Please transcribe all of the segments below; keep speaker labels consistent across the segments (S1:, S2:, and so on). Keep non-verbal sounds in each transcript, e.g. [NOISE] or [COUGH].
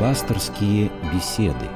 S1: Пасторские беседы.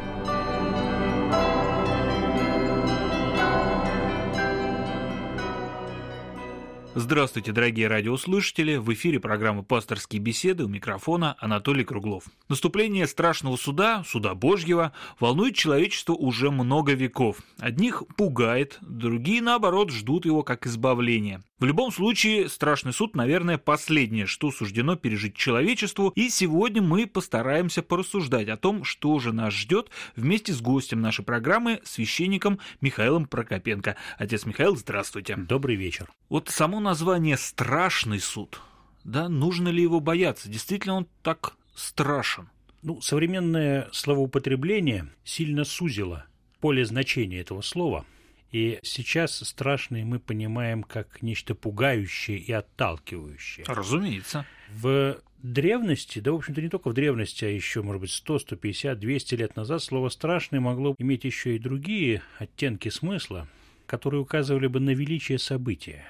S2: Здравствуйте, дорогие радиослушатели! В эфире программа «Пасторские беседы» у микрофона Анатолий Круглов. Наступление страшного суда, суда Божьего, волнует человечество уже много веков. Одних пугает, другие, наоборот, ждут его как избавления. В любом случае, страшный суд, наверное, последнее, что суждено пережить человечеству, и сегодня мы постараемся порассуждать о том, что же нас ждет вместе с гостем нашей программы, священником Михаилом Прокопенко. Отец Михаил, здравствуйте.
S3: Добрый вечер.
S2: Вот само название «страшный суд», да, нужно ли его бояться? Действительно он так страшен?
S3: Ну, современное словоупотребление сильно сузило поле значения этого слова – и сейчас страшные мы понимаем как нечто пугающее и отталкивающее.
S2: Разумеется.
S3: В древности, да, в общем-то, не только в древности, а еще, может быть, 100, 150, 200 лет назад слово «страшное» могло иметь еще и другие оттенки смысла, которые указывали бы на величие события,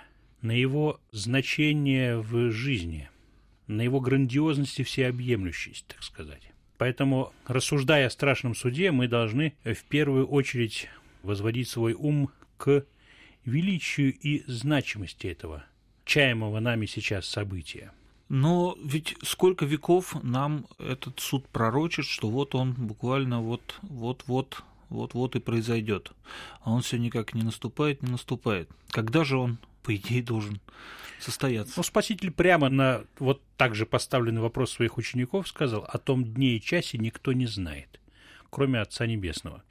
S3: на его значение в жизни, на его грандиозность и всеобъемлющесть, так сказать. Поэтому, рассуждая о страшном суде, мы должны в первую очередь возводить свой ум к величию и значимости этого чаемого нами сейчас события.
S2: Но ведь сколько веков нам этот суд пророчит, что вот он буквально вот вот вот вот вот и произойдет, а он все никак не наступает, не наступает. Когда же он, по идее, должен состояться?
S3: Ну, Спаситель прямо на вот так же поставленный вопрос своих учеников сказал, о том дне и часе никто не знает, кроме Отца Небесного.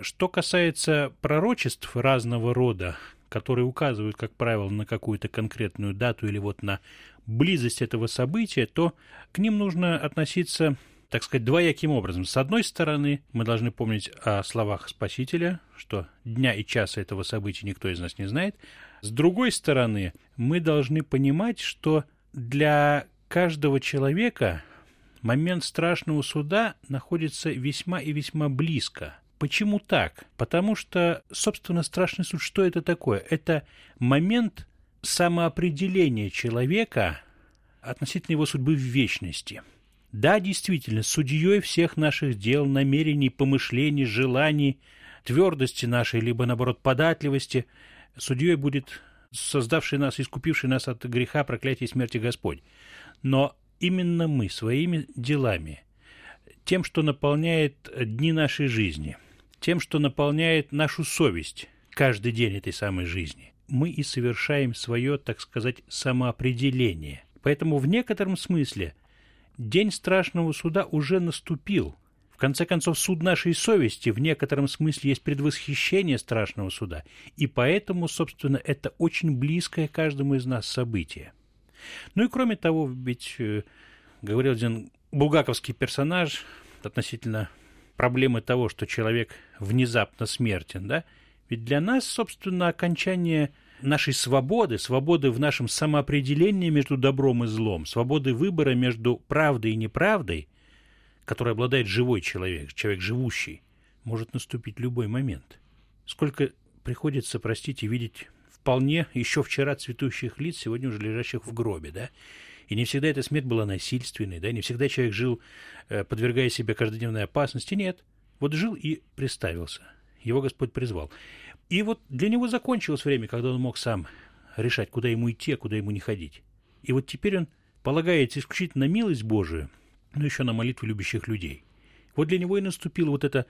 S3: Что касается пророчеств разного рода, которые указывают, как правило, на какую-то конкретную дату или вот на близость этого события, то к ним нужно относиться, так сказать, двояким образом. С одной стороны, мы должны помнить о словах Спасителя, что дня и часа этого события никто из нас не знает. С другой стороны, мы должны понимать, что для каждого человека момент страшного суда находится весьма и весьма близко – Почему так? Потому что, собственно, страшный суд, что это такое? Это момент самоопределения человека относительно его судьбы в вечности. Да, действительно, судьей всех наших дел, намерений, помышлений, желаний, твердости нашей, либо, наоборот, податливости, судьей будет создавший нас, искупивший нас от греха, проклятия и смерти Господь. Но именно мы своими делами, тем, что наполняет дни нашей жизни – тем, что наполняет нашу совесть каждый день этой самой жизни. Мы и совершаем свое, так сказать, самоопределение. Поэтому в некотором смысле день страшного суда уже наступил. В конце концов, суд нашей совести в некотором смысле есть предвосхищение страшного суда. И поэтому, собственно, это очень близкое каждому из нас событие. Ну и кроме того, ведь э, говорил один булгаковский персонаж относительно проблемы того, что человек внезапно смертен, да, ведь для нас, собственно, окончание нашей свободы, свободы в нашем самоопределении между добром и злом, свободы выбора между правдой и неправдой, которой обладает живой человек, человек живущий, может наступить любой момент. Сколько приходится, простите, видеть вполне еще вчера цветущих лиц, сегодня уже лежащих в гробе, да? И не всегда эта смерть была насильственной, да, не всегда человек жил, э, подвергая себя каждодневной опасности. Нет. Вот жил и приставился. Его Господь призвал. И вот для него закончилось время, когда он мог сам решать, куда ему идти, а куда ему не ходить. И вот теперь он полагается исключительно на милость Божию, но еще на молитву любящих людей. Вот для него и наступила вот эта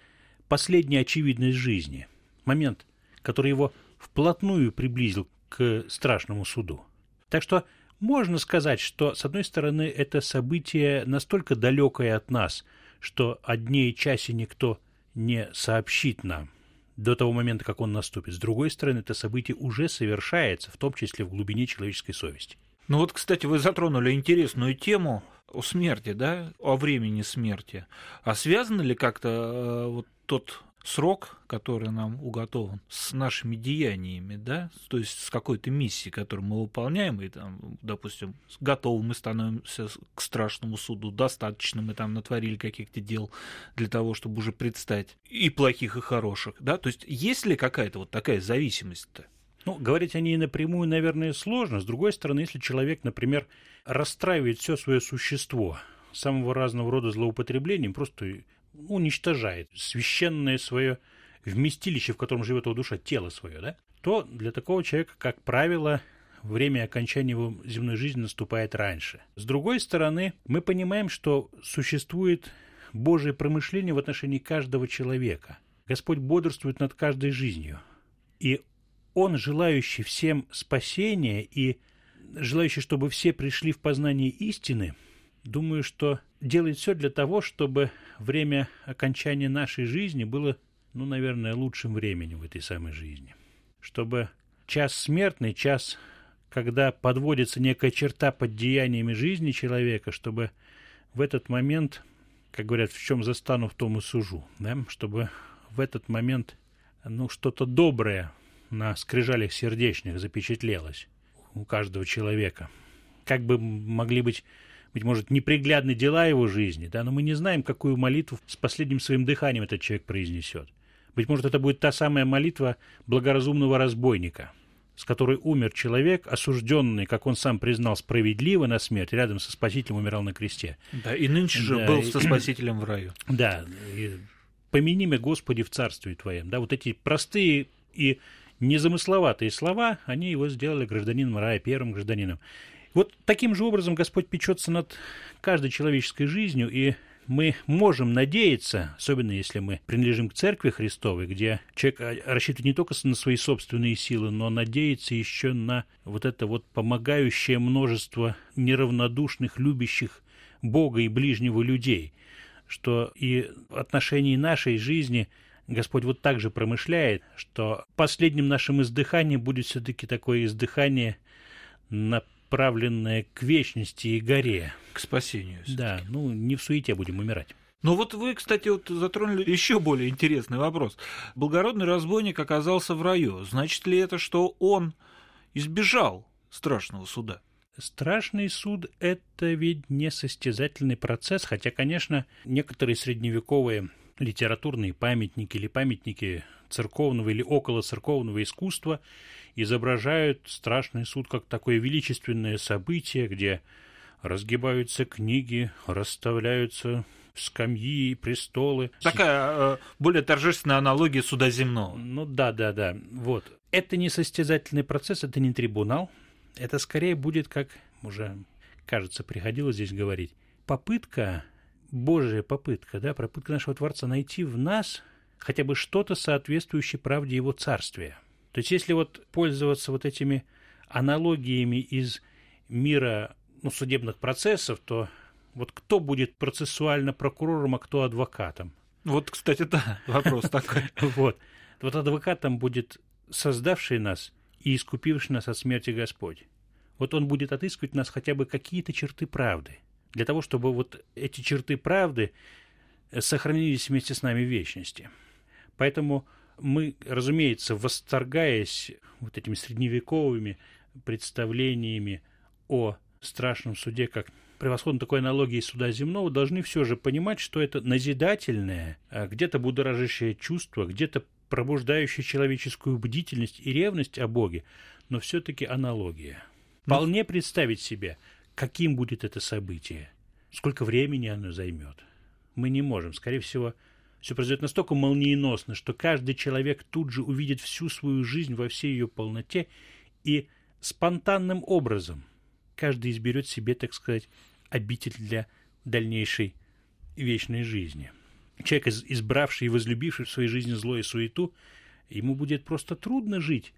S3: последняя очевидность жизни, момент, который его вплотную приблизил к страшному суду. Так что можно сказать, что, с одной стороны, это событие настолько далекое от нас, что о дне и часе никто не сообщит нам до того момента, как он наступит. С другой стороны, это событие уже совершается, в том числе в глубине человеческой совести.
S2: Ну вот, кстати, вы затронули интересную тему о смерти, да, о времени смерти. А связано ли как-то э, вот тот срок, который нам уготован, с нашими деяниями, да, то есть с какой-то миссией, которую мы выполняем, и там, допустим, готовы мы становимся к страшному суду, достаточно мы там натворили каких-то дел для того, чтобы уже предстать и плохих, и хороших, да, то есть есть ли какая-то вот такая зависимость-то?
S3: Ну, говорить о ней напрямую, наверное, сложно. С другой стороны, если человек, например, расстраивает все свое существо самого разного рода злоупотреблением просто уничтожает священное свое вместилище, в котором живет его душа, тело свое, да, то для такого человека, как правило, время окончания его земной жизни наступает раньше. С другой стороны, мы понимаем, что существует Божие промышление в отношении каждого человека. Господь бодрствует над каждой жизнью. И Он, желающий всем спасения и желающий, чтобы все пришли в познание истины, думаю, что делает все для того, чтобы время окончания нашей жизни было, ну, наверное, лучшим временем в этой самой жизни. Чтобы час смертный, час, когда подводится некая черта под деяниями жизни человека, чтобы в этот момент, как говорят, в чем застану, в том и сужу, да? чтобы в этот момент ну, что-то доброе на скрижалях сердечных запечатлелось у каждого человека. Как бы могли быть, быть может, неприглядны дела его жизни, да, но мы не знаем, какую молитву с последним своим дыханием этот человек произнесет. Быть может, это будет та самая молитва благоразумного разбойника, с которой умер человек, осужденный, как он сам признал, справедливо на смерть, рядом со Спасителем умирал на кресте.
S2: Да, и нынче же да, был со Спасителем в раю. [CLEARS THROAT]
S3: Да, и помяни меня, Господи, в Царстве Твоем. Да, вот эти простые и незамысловатые слова, они его сделали гражданином рая, первым гражданином. Вот таким же образом Господь печется над каждой человеческой жизнью, и мы можем надеяться, особенно если мы принадлежим к Церкви Христовой, где человек рассчитывает не только на свои собственные силы, но надеется еще на вот это вот помогающее множество неравнодушных, любящих Бога и ближнего людей, что и в отношении нашей жизни – Господь вот так же промышляет, что последним нашим издыханием будет все-таки такое издыхание, направленное к вечности и горе.
S2: К спасению.
S3: Да, ну не в суете будем умирать.
S2: Ну вот вы, кстати, вот затронули еще более интересный вопрос. Благородный разбойник оказался в раю. Значит ли это, что он избежал страшного суда?
S3: Страшный суд – это ведь не состязательный процесс, хотя, конечно, некоторые средневековые литературные памятники или памятники церковного или около церковного искусства изображают страшный суд как такое величественное событие, где разгибаются книги, расставляются скамьи, престолы.
S2: Такая э, более торжественная аналогия суда земного.
S3: Ну да, да, да. Вот. Это не состязательный процесс, это не трибунал. Это скорее будет, как уже, кажется, приходилось здесь говорить, попытка Божья попытка, да, попытка нашего Творца найти в нас хотя бы что-то соответствующее правде Его Царствия. То есть, если вот пользоваться вот этими аналогиями из мира ну, судебных процессов, то вот кто будет процессуально прокурором, а кто адвокатом?
S2: Вот, кстати, да, [LAUGHS] вопрос такой. [LAUGHS]
S3: Вот. Вот адвокатом будет создавший нас и искупивший нас от смерти Господь. Вот он будет отыскивать нас хотя бы какие-то черты правды – для того, чтобы вот эти черты правды э, сохранились вместе с нами в вечности. Поэтому мы, разумеется, восторгаясь вот этими средневековыми представлениями о страшном суде, как превосходно такой аналогии суда земного, должны все же понимать, что это назидательное, а где-то будоражащее чувство, где-то пробуждающее человеческую бдительность и ревность о Боге, но все-таки аналогия. Ну, Вполне представить себе, каким будет это событие, сколько времени оно займет. Мы не можем. Скорее всего, все произойдет настолько молниеносно, что каждый человек тут же увидит всю свою жизнь во всей ее полноте и спонтанным образом каждый изберет себе, так сказать, обитель для дальнейшей вечной жизни. Человек, избравший и возлюбивший в своей жизни зло и суету, ему будет просто трудно жить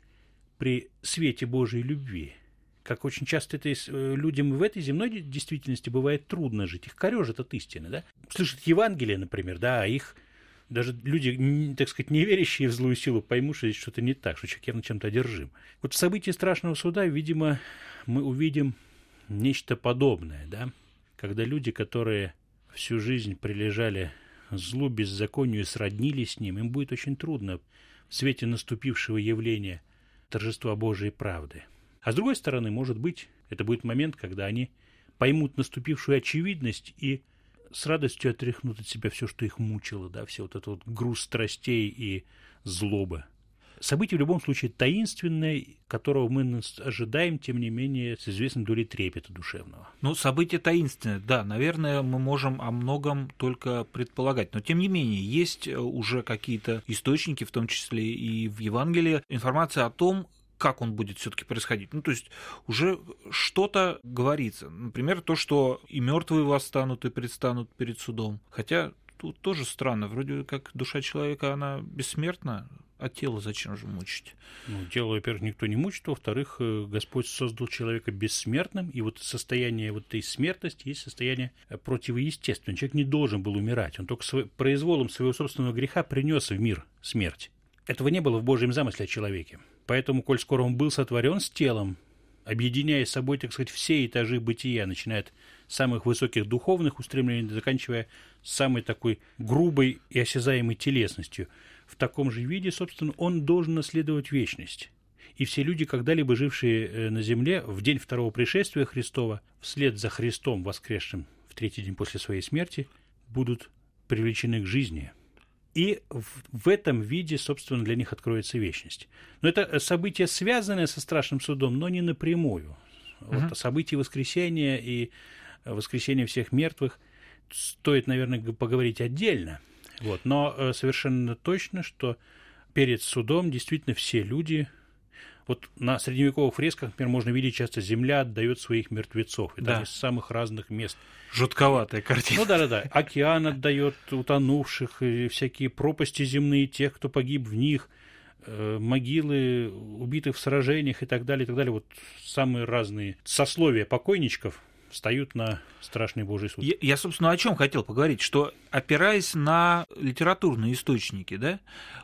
S3: при свете Божьей любви – как очень часто это э, людям в этой земной действительности бывает трудно жить. Их корежит от истины, да? Слышат Евангелие, например, да, а их даже люди, так сказать, не верящие в злую силу, поймут, что здесь что-то не так, что человек явно чем-то одержим. Вот в событии страшного суда, видимо, мы увидим нечто подобное, да, когда люди, которые всю жизнь прилежали злу, беззаконию, сроднились с ним, им будет очень трудно в свете наступившего явления торжества Божией правды – а с другой стороны, может быть, это будет момент, когда они поймут наступившую очевидность и с радостью отряхнут от себя все, что их мучило, да, все вот этот вот груз страстей и злобы. Событие в любом случае таинственное, которого мы ожидаем, тем не менее, с известной долей трепета душевного.
S2: Ну, событие таинственное, да, наверное, мы можем о многом только предполагать. Но, тем не менее, есть э, уже какие-то источники, в том числе и в Евангелии, информация о том, как он будет все-таки происходить. Ну, то есть уже что-то говорится. Например, то, что и мертвые восстанут и предстанут перед судом. Хотя тут тоже странно. Вроде как душа человека, она бессмертна, а тело зачем же мучить?
S3: Ну, тело, во-первых, никто не мучит, во-вторых, э, Господь создал человека бессмертным, и вот состояние вот этой смертности есть состояние э, противоестественное. Человек не должен был умирать, он только произволом своего собственного греха принес в мир смерть. Этого не было в Божьем замысле о человеке. Поэтому, коль скоро он был сотворен с телом, объединяя с собой, так сказать, все этажи бытия, начиная от самых высоких духовных устремлений, заканчивая самой такой грубой и осязаемой телесностью – в таком же виде, собственно, он должен наследовать вечность. И все люди, когда-либо жившие э, на земле в день второго пришествия Христова, вслед за Христом, воскресшим в третий день после своей смерти, будут привлечены к жизни. И в, этом виде, собственно, для них откроется вечность. Но это э, событие, связанное со страшным судом, но не напрямую. Вот событие воскресения и э, воскресения всех мертвых стоит, наверное, поговорить отдельно – вот. Но э, совершенно точно, что перед судом действительно все люди вот на средневековых фресках, например, можно видеть часто земля отдает своих мертвецов. И да. из самых разных мест.
S2: Жутковатая картина.
S3: Ну да-да-да. Океан отдает утонувших, и всякие пропасти земные тех, кто погиб в них, э, могилы убитых в сражениях и так далее, и так далее. Вот самые разные сословия покойничков встают на страшный Божий суд.
S2: Я, я, собственно, о чем хотел поговорить, что опираясь на литературные источники, да,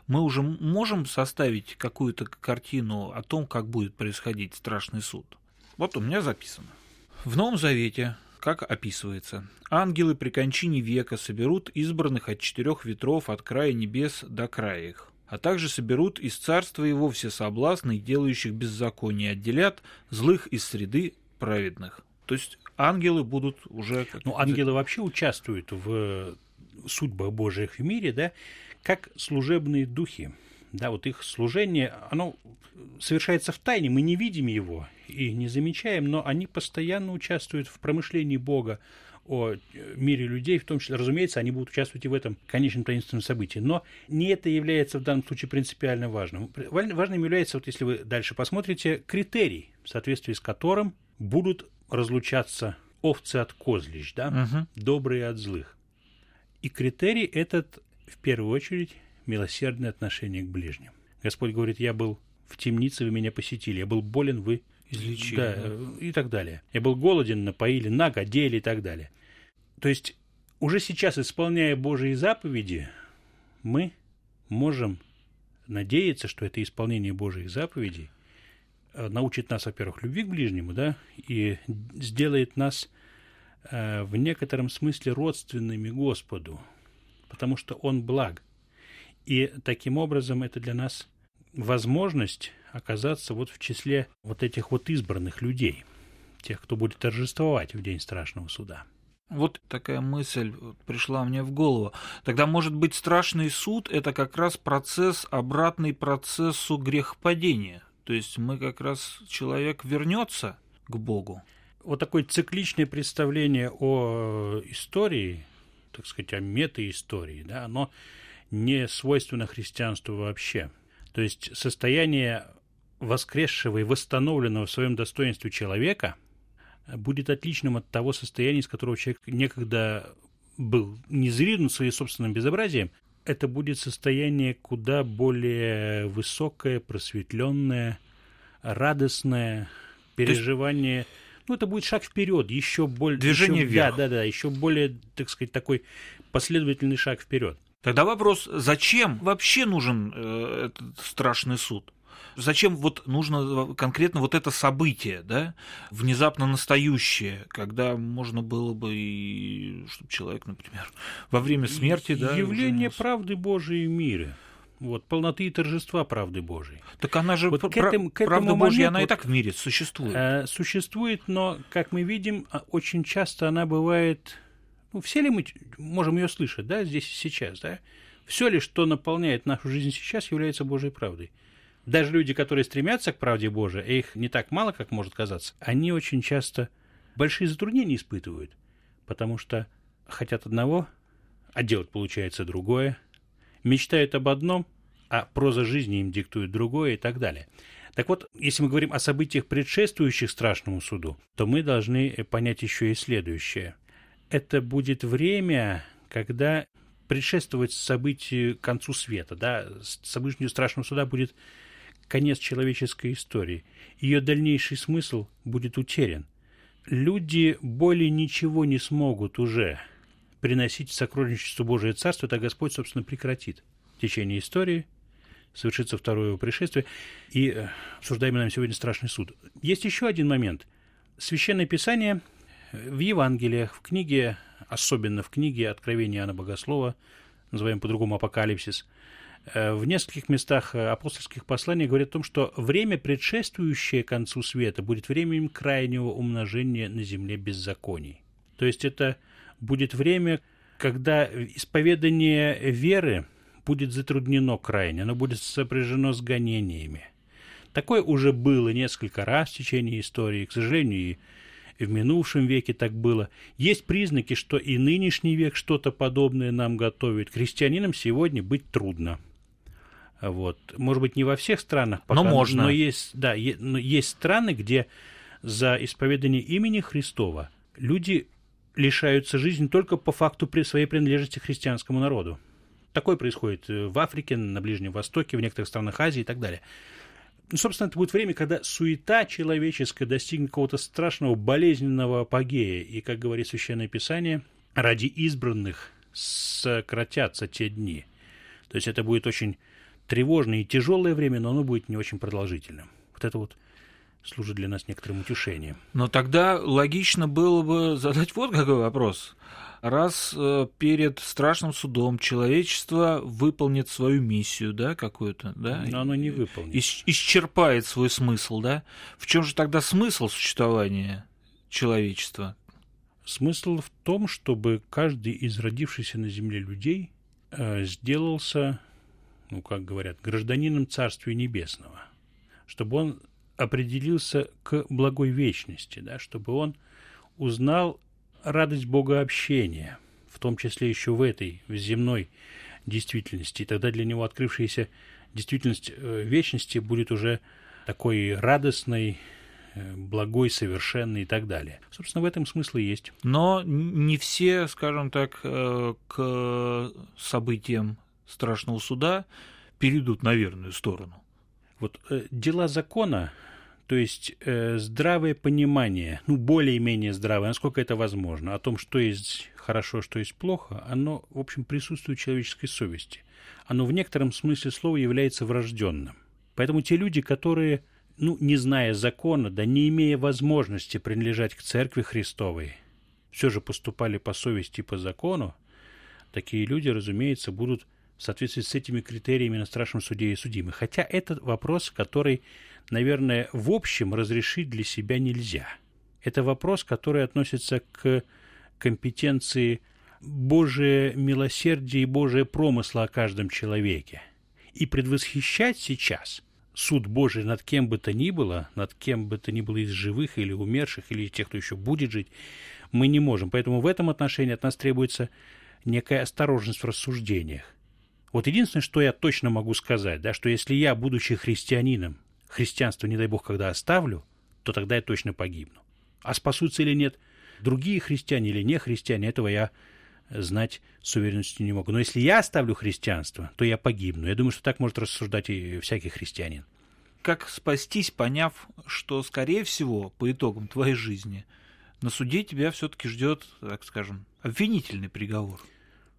S2: мы уже можем составить какую-то картину о том, как будет происходить страшный суд. Вот у меня записано. В Новом Завете как описывается. Ангелы при кончине века соберут избранных от четырех ветров от края небес до края их, а также соберут из царства его все соблазны, делающих беззаконие, отделят злых из среды праведных. То есть ангелы будут уже...
S3: Как ну, ангелы вообще участвуют в судьбах Божьих в мире, да, как служебные духи. Да, вот их служение, оно совершается в тайне, мы не видим его и не замечаем, но они постоянно участвуют в промышлении Бога о мире людей, в том числе, разумеется, они будут участвовать и в этом конечном таинственном событии. Но не это является в данном случае принципиально важным. Важным является, вот если вы дальше посмотрите, критерий, в соответствии с которым будут разлучаться овцы от козлищ, да, угу. добрые от злых. И критерий этот, в первую очередь, милосердное отношение к ближним. Господь говорит, я был в темнице, вы меня посетили, я был болен, вы излечили. Да, да. и так далее. Я был голоден, напоили, наг, одели и так далее. То есть уже сейчас, исполняя Божьи заповеди, мы можем надеяться, что это исполнение Божьих заповедей научит нас, во-первых, любви к ближнему, да, и сделает нас э, в некотором смысле родственными Господу, потому что Он благ. И таким образом это для нас возможность оказаться вот в числе вот этих вот избранных людей, тех, кто будет торжествовать в день страшного суда.
S2: Вот такая мысль пришла мне в голову. Тогда, может быть, страшный суд – это как раз процесс, обратный процессу грехопадения. То есть мы как раз человек вернется к Богу.
S3: Вот такое цикличное представление о истории, так сказать, о метаистории, да, оно не свойственно христианству вообще. То есть состояние воскресшего и восстановленного в своем достоинстве человека будет отличным от того состояния, из которого человек некогда был незриден своим собственным безобразием, это будет состояние куда более высокое, просветленное, радостное переживание. Есть... Ну, это будет шаг вперед, еще более...
S2: Движение
S3: еще,
S2: вверх.
S3: Да, да, да, еще более, так сказать, такой последовательный шаг вперед.
S2: Тогда вопрос, зачем вообще нужен э, этот страшный суд? Зачем вот нужно конкретно вот это событие, да, внезапно настающее, когда можно было бы и, чтобы человек, например, во время смерти, да,
S3: явление правды Божией в мире. Вот, полноты и торжества правды Божией.
S2: Так она же, вот к этому, к этому правда моменту, Божья, она и так в мире существует.
S3: Э, существует, но, как мы видим, а, очень часто она бывает... Ну, все ли мы можем ее слышать, да, здесь и сейчас, да? Все ли, что наполняет нашу жизнь сейчас, является Божьей правдой. Даже люди, которые стремятся к правде Божией, а их не так мало, как может казаться, они очень часто большие затруднения испытывают, потому что хотят одного, а делать получается другое, мечтают об одном, а проза жизни им диктует другое и так далее. Так вот, если мы говорим о событиях, предшествующих страшному суду, то мы должны понять еще и следующее. Это будет время, когда предшествовать событию концу света, да, событию страшного суда будет конец человеческой истории. Ее дальнейший смысл будет утерян. Люди более ничего не смогут уже приносить в сокровищницу Божие Царство, это Господь, собственно, прекратит течение истории, совершится второе его пришествие, и э, обсуждаемый нам сегодня страшный суд. Есть еще один момент. Священное Писание в Евангелиях, в книге, особенно в книге Откровения Иоанна Богослова, называем по-другому Апокалипсис, э, в нескольких местах э, апостольских посланий говорят о том, что время, предшествующее концу света, будет временем крайнего умножения на земле беззаконий. То есть это будет время, когда исповедание веры будет затруднено крайне, оно будет сопряжено с гонениями. Такое уже было несколько раз в течение истории, к сожалению, и в минувшем веке так было. Есть признаки, что и нынешний век что-то подобное нам готовит. Крестьянинам сегодня быть трудно. Вот. Может быть, не во всех странах,
S2: пока, но можно.
S3: Но есть, да, но есть страны, где за исповедание имени Христова люди лишаются жизни только по факту при своей принадлежности к христианскому народу. Такое происходит э, в Африке, на Ближнем Востоке, в некоторых странах Азии и так далее. Ну, собственно, это будет время, когда суета человеческая достигнет какого-то страшного болезненного апогея. И, как говорит Священное Писание, ради избранных сократятся те дни. То есть это будет очень тревожное и тяжелое время, но оно будет не очень продолжительным. Вот это вот служит для нас некоторым утешением.
S2: Но тогда логично было бы задать вот какой вопрос раз э, перед страшным судом человечество выполнит свою миссию, да, какую-то, да?
S3: Но оно не выполнит.
S2: Ис- исчерпает свой смысл, да? В чем же тогда смысл существования человечества?
S3: Смысл в том, чтобы каждый из родившихся на земле людей э, сделался, ну, как говорят, гражданином Царствия Небесного, чтобы он определился к благой вечности, да, чтобы он узнал радость богообщения, в том числе еще в этой, в земной действительности. И тогда для него открывшаяся действительность э, вечности будет уже такой радостной, э, благой, совершенной и так далее. Собственно, в этом смысл и есть.
S2: Но не все, скажем так, э, к событиям страшного суда перейдут на верную сторону.
S3: Вот дела закона то есть э, здравое понимание, ну, более-менее здравое, насколько это возможно, о том, что есть хорошо, что есть плохо, оно, в общем, присутствует в человеческой совести. Оно в некотором смысле слова является врожденным. Поэтому те люди, которые, ну, не зная закона, да не имея возможности принадлежать к Церкви Христовой, все же поступали по совести и по закону, такие люди, разумеется, будут в соответствии с этими критериями на страшном суде и судимы. Хотя это вопрос, который наверное, в общем разрешить для себя нельзя. Это вопрос, который относится к компетенции Божие милосердие и Божие промысла о каждом человеке. И предвосхищать сейчас суд Божий над кем бы то ни было, над кем бы то ни было из живых или умерших, или тех, кто еще будет жить, мы не можем. Поэтому в этом отношении от нас требуется некая осторожность в рассуждениях. Вот единственное, что я точно могу сказать, да, что если я, будучи христианином, христианство, не дай бог, когда оставлю, то тогда я точно погибну. А спасутся или нет другие христиане или не христиане, этого я знать с уверенностью не могу. Но если я оставлю христианство, то я погибну. Я думаю, что так может рассуждать и всякий христианин.
S2: Как спастись, поняв, что, скорее всего, по итогам твоей жизни на суде тебя все-таки ждет, так скажем, обвинительный приговор?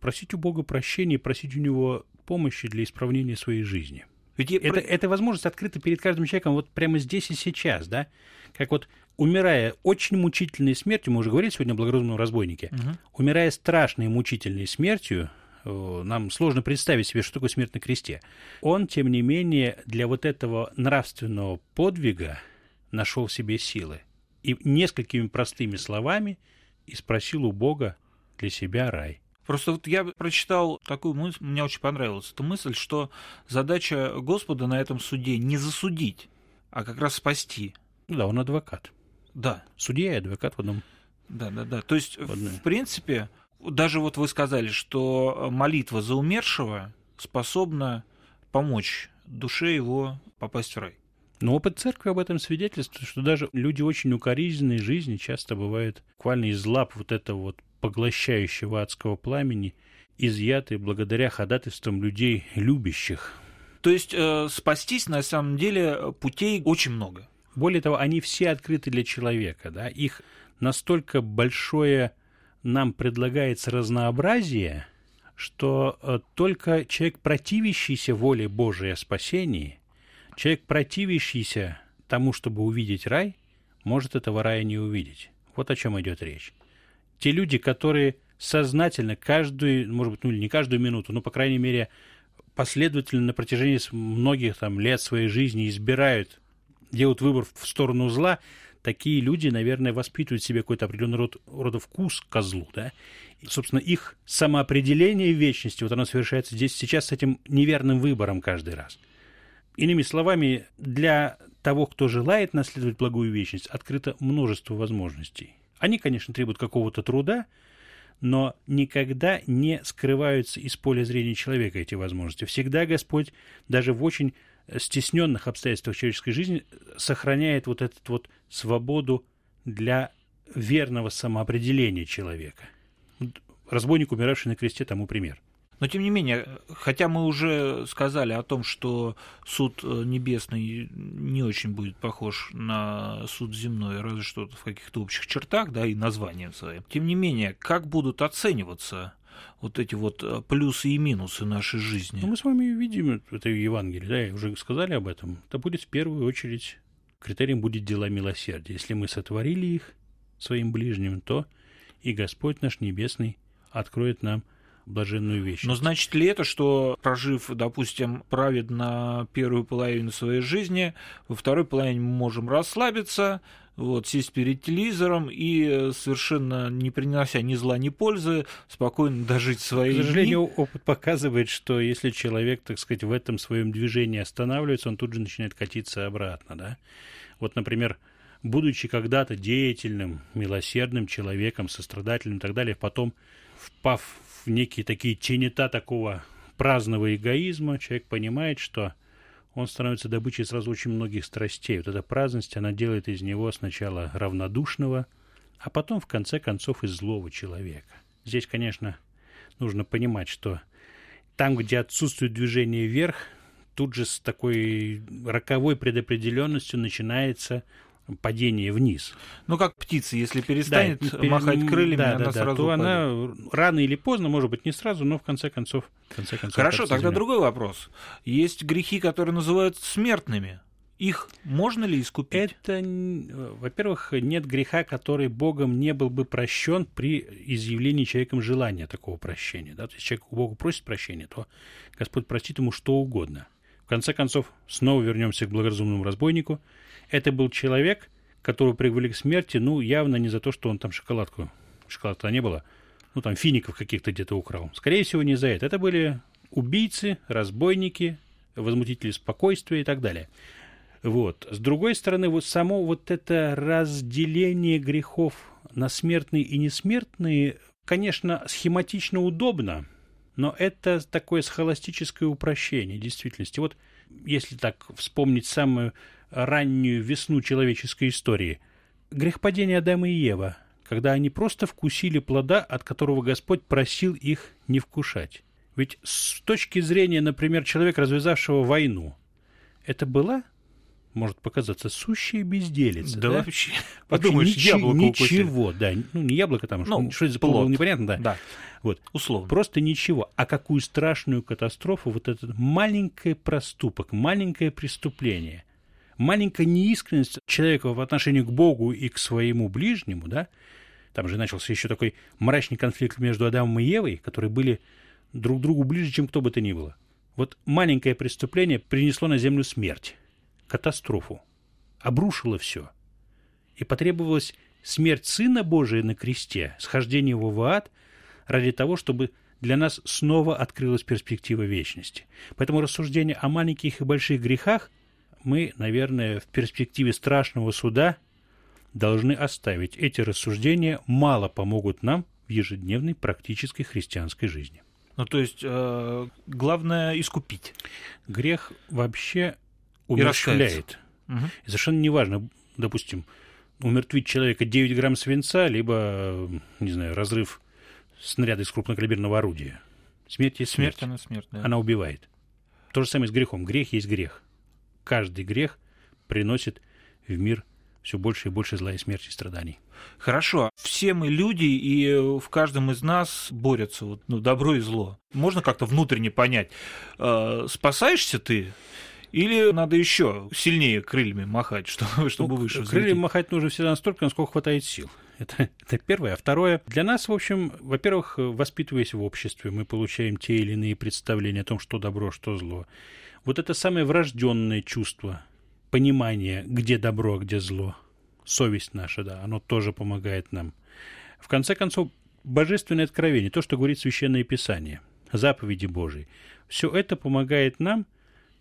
S3: Просить у Бога прощения, просить у Него помощи для исправления своей жизни – ведь это, про... эта возможность открыта перед каждым человеком вот прямо здесь и сейчас, да? Как вот умирая очень мучительной смертью, мы уже говорили сегодня о благоразумном разбойнике, угу. умирая страшной мучительной смертью, э, нам сложно представить себе, что такое смерть на кресте. Он, тем не менее, для вот этого нравственного подвига нашел в себе силы. И несколькими простыми словами и спросил у Бога для себя рай.
S2: Просто вот я прочитал такую мысль, мне очень понравилась эта мысль, что задача Господа на этом суде не засудить, а как раз спасти.
S3: Да, он адвокат.
S2: Да.
S3: Судья и адвокат в одном.
S2: Да, да, да. То есть, в, в принципе, даже вот вы сказали, что молитва за умершего способна помочь душе его попасть в рай.
S3: Но опыт церкви об этом свидетельствует, что даже люди очень укоризненной жизни часто бывают буквально из лап вот этого вот поглощающего адского пламени, изъяты благодаря ходатайствам людей любящих.
S2: То есть э, спастись на самом деле путей очень много.
S3: Более того, они все открыты для человека, да, их настолько большое нам предлагается разнообразие, что э, только человек, противящийся воле Божией о спасении, человек, противящийся тому, чтобы увидеть рай, может этого рая не увидеть. Вот о чем идет речь. Те люди, которые сознательно каждую, может быть, ну или не каждую минуту, но, по крайней мере, последовательно на протяжении многих там, лет своей жизни избирают, делают выбор в сторону зла, такие люди, наверное, воспитывают в себе какой-то определенный род, рода вкус к козлу, да, и, собственно, их самоопределение вечности, вот оно совершается здесь сейчас с этим неверным выбором каждый раз. Иными словами, для того, кто желает наследовать благую вечность, открыто множество возможностей. Они, конечно, требуют какого-то труда, но никогда не скрываются из поля зрения человека эти возможности. Всегда Господь, даже в очень стесненных обстоятельствах человеческой жизни, сохраняет вот эту вот свободу для верного самоопределения человека. Разбойник, умиравший на кресте, тому пример.
S2: Но тем не менее, хотя мы уже сказали о том, что суд э, небесный не очень будет похож на суд земной, разве что в каких-то общих чертах, да, и названием своим. Тем не менее, как будут оцениваться вот эти вот э, плюсы и минусы нашей жизни?
S3: Ну, мы с вами видим это в Евангелии, да, уже сказали об этом. Это будет в первую очередь, критерием будет дела милосердия. Если мы сотворили их своим ближним, то и Господь наш Небесный откроет нам – блаженную вещь.
S2: Но значит ли это, что прожив, допустим, праведно первую половину своей жизни, во второй половине мы можем расслабиться, вот, сесть перед телевизором и совершенно не принося ни зла, ни пользы, спокойно дожить свои
S3: К сожалению, дни. опыт показывает, что если человек, так сказать, в этом своем движении останавливается, он тут же начинает катиться обратно, да. Вот, например, будучи когда-то деятельным, милосердным человеком, сострадательным и так далее, потом впав некие такие тенета такого праздного эгоизма, человек понимает, что он становится добычей сразу очень многих страстей. Вот эта праздность, она делает из него сначала равнодушного, а потом, в конце концов, из злого человека. Здесь, конечно, нужно понимать, что там, где отсутствует движение вверх, тут же с такой роковой предопределенностью начинается падение вниз.
S2: Ну, как птица, если перестанет да, махать крыльями,
S3: да,
S2: она
S3: да,
S2: сразу
S3: то
S2: упадет.
S3: она рано или поздно, может быть, не сразу, но в конце концов... В конце концов
S2: Хорошо, тогда другой вопрос. Есть грехи, которые называют смертными. Их можно ли искупить?
S3: Это, во-первых, нет греха, который Богом не был бы прощен при изъявлении человеком желания такого прощения. Да? То есть человек у Бога просит прощения, то Господь простит ему что угодно. В конце концов, снова вернемся к благоразумному разбойнику – это был человек, которого привели к смерти, ну, явно не за то, что он там шоколадку, шоколадка не было, ну, там, фиников каких-то где-то украл. Скорее всего, не за это. Это были убийцы, разбойники, возмутители спокойствия и так далее. Вот. С другой стороны, вот само вот это разделение грехов на смертные и несмертные, конечно, схематично удобно, но это такое схоластическое упрощение действительности. Вот если так вспомнить самую раннюю весну человеческой истории. Грехпадение Адама и Ева, когда они просто вкусили плода, от которого Господь просил их не вкушать. Ведь с точки зрения, например, человека, развязавшего войну, это была может показаться сущая безделица.
S2: Да, да? вообще. Подумаешь,
S3: ничего, яблоко Ничего, укусили. да. Ну, не яблоко там, ну, что это за плод, непонятно, да.
S2: Да.
S3: Вот. Условно. Просто ничего. А какую страшную катастрофу вот этот маленький проступок, маленькое преступление маленькая неискренность человека в отношении к Богу и к своему ближнему, да, там же начался еще такой мрачный конфликт между Адамом и Евой, которые были друг другу ближе, чем кто бы то ни было. Вот маленькое преступление принесло на землю смерть, катастрофу, обрушило все. И потребовалась смерть Сына Божия на кресте, схождение его в ад, ради того, чтобы для нас снова открылась перспектива вечности. Поэтому рассуждение о маленьких и больших грехах мы, наверное, в перспективе страшного суда должны оставить. Эти рассуждения мало помогут нам в ежедневной практической христианской жизни.
S2: Ну, то есть, э, главное искупить.
S3: Грех вообще умерщвляет.
S2: Угу.
S3: И совершенно неважно, допустим, умертвить человека 9 грамм свинца, либо, не знаю, разрыв снаряда из крупнокалиберного орудия. Смерть есть смерть.
S2: Смерть, она смерть, да.
S3: Она убивает. То же самое с грехом. Грех есть грех. Каждый грех приносит в мир все больше и больше зла и смерти и страданий.
S2: Хорошо. Все мы люди, и в каждом из нас борются вот, ну, добро и зло. Можно как-то внутренне понять, э, спасаешься ты или надо еще сильнее крыльями махать, чтобы, [LAUGHS] чтобы
S3: Ну,
S2: выше взлететь?
S3: махать нужно всегда настолько, насколько хватает сил. [LAUGHS] Это, это первое. А второе, для нас, в общем, во-первых, воспитываясь в обществе, мы получаем те или иные представления о том, что добро, что зло. Вот это самое врожденное чувство, понимание, где добро, а где зло, совесть наша, да, оно тоже помогает нам. В конце концов, божественное откровение, то, что говорит Священное Писание, заповеди Божии, все это помогает нам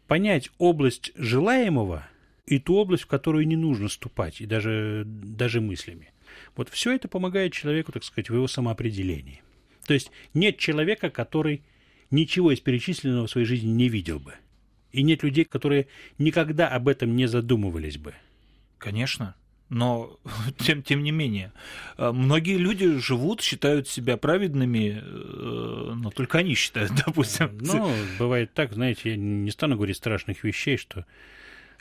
S3: понять область желаемого и ту область, в которую не нужно ступать, и даже, даже мыслями. Вот все это помогает человеку, так сказать, в его самоопределении. То есть нет человека, который ничего из перечисленного в своей жизни не видел бы. И нет людей, которые никогда об этом не задумывались бы.
S2: Конечно. Но [LAUGHS] тем, тем не менее, э, многие люди живут, считают себя праведными, э, но только они считают, [LAUGHS] допустим.
S3: Ну, бывает так, знаете, я не стану говорить страшных вещей, что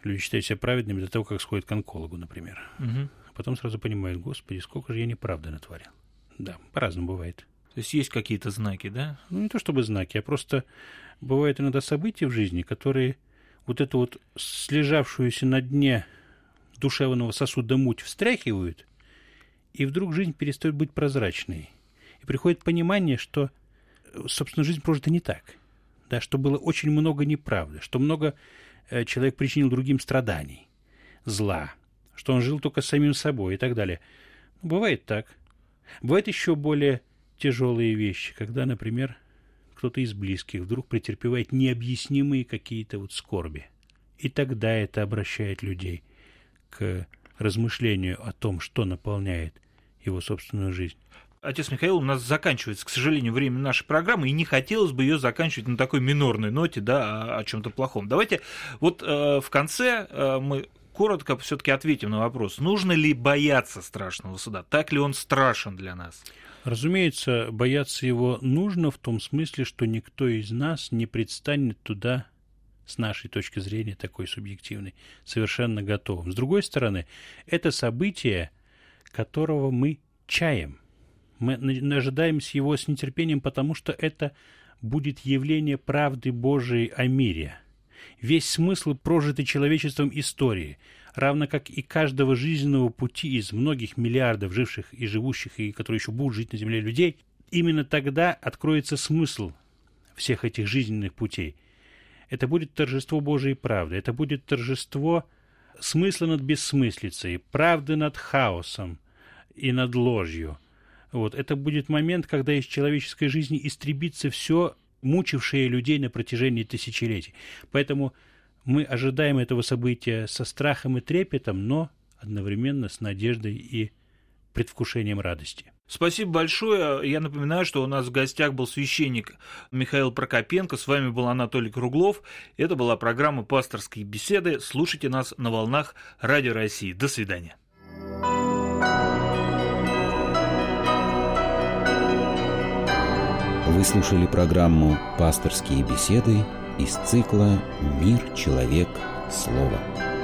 S3: люди считают себя праведными до того, как сходят к онкологу, например. А потом сразу понимают, господи, сколько же я неправды натворил. Да, по-разному бывает.
S2: То есть есть какие-то знаки, да?
S3: Ну, не то чтобы знаки, а просто бывают иногда события в жизни, которые вот эту вот слежавшуюся на дне душевного сосуда муть встряхивают, и вдруг жизнь перестает быть прозрачной. И приходит понимание, что, собственно, жизнь прожита не так. Да, что было очень много неправды, что много э, человек причинил другим страданий, зла, что он жил только самим собой и так далее. Ну, бывает так. Бывают еще более тяжелые вещи, когда, например, кто-то из близких вдруг претерпевает необъяснимые какие-то вот скорби. И тогда это обращает людей к размышлению о том, что наполняет его собственную жизнь.
S2: Отец Михаил, у нас заканчивается, к сожалению, время нашей программы, и не хотелось бы ее заканчивать на такой минорной ноте, да, о, чем-то плохом. Давайте вот э, в конце э, мы коротко все-таки ответим на вопрос, нужно ли бояться страшного суда, так ли он страшен для нас?
S3: Разумеется, бояться его нужно в том смысле, что никто из нас не предстанет туда с нашей точки зрения такой субъективной, совершенно готовым. С другой стороны, это событие, которого мы чаем. Мы на- ожидаемся его с нетерпением, потому что это будет явление правды Божией о мире. Весь смысл прожитой человечеством истории, равно как и каждого жизненного пути из многих миллиардов живших и живущих, и которые еще будут жить на Земле людей, именно тогда откроется смысл всех этих жизненных путей. Это будет торжество Божией правды, это будет торжество смысла над бессмыслицей, правды над хаосом и над ложью. Вот. Это будет момент, когда из человеческой жизни истребится все, мучившее людей на протяжении тысячелетий. Поэтому мы ожидаем этого события со страхом и трепетом, но одновременно с надеждой и предвкушением радости.
S2: Спасибо большое. Я напоминаю, что у нас в гостях был священник Михаил Прокопенко. С вами был Анатолий Круглов. Это была программа «Пасторские беседы». Слушайте нас на волнах Радио России. До свидания.
S1: Вы слушали программу «Пасторские беседы» из цикла «Мир, человек, слово».